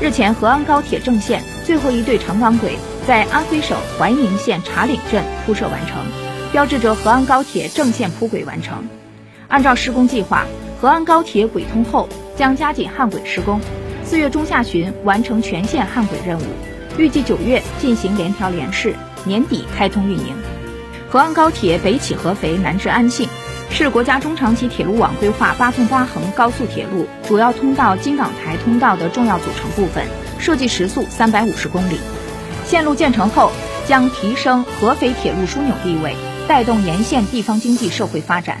日前，河安高铁正线最后一对长钢轨在安徽省怀宁县茶岭镇铺设完成，标志着河安高铁正线铺轨完成。按照施工计划，河安高铁轨通后将加紧焊轨施工，四月中下旬完成全线焊轨任务，预计九月进行联调联试，年底开通运营。河安高铁北起合肥，南至安庆。是国家中长期铁路网规划八纵八横高速铁路主要通道京港台通道的重要组成部分，设计时速三百五十公里。线路建成后，将提升合肥铁路枢纽地位，带动沿线地方经济社会发展。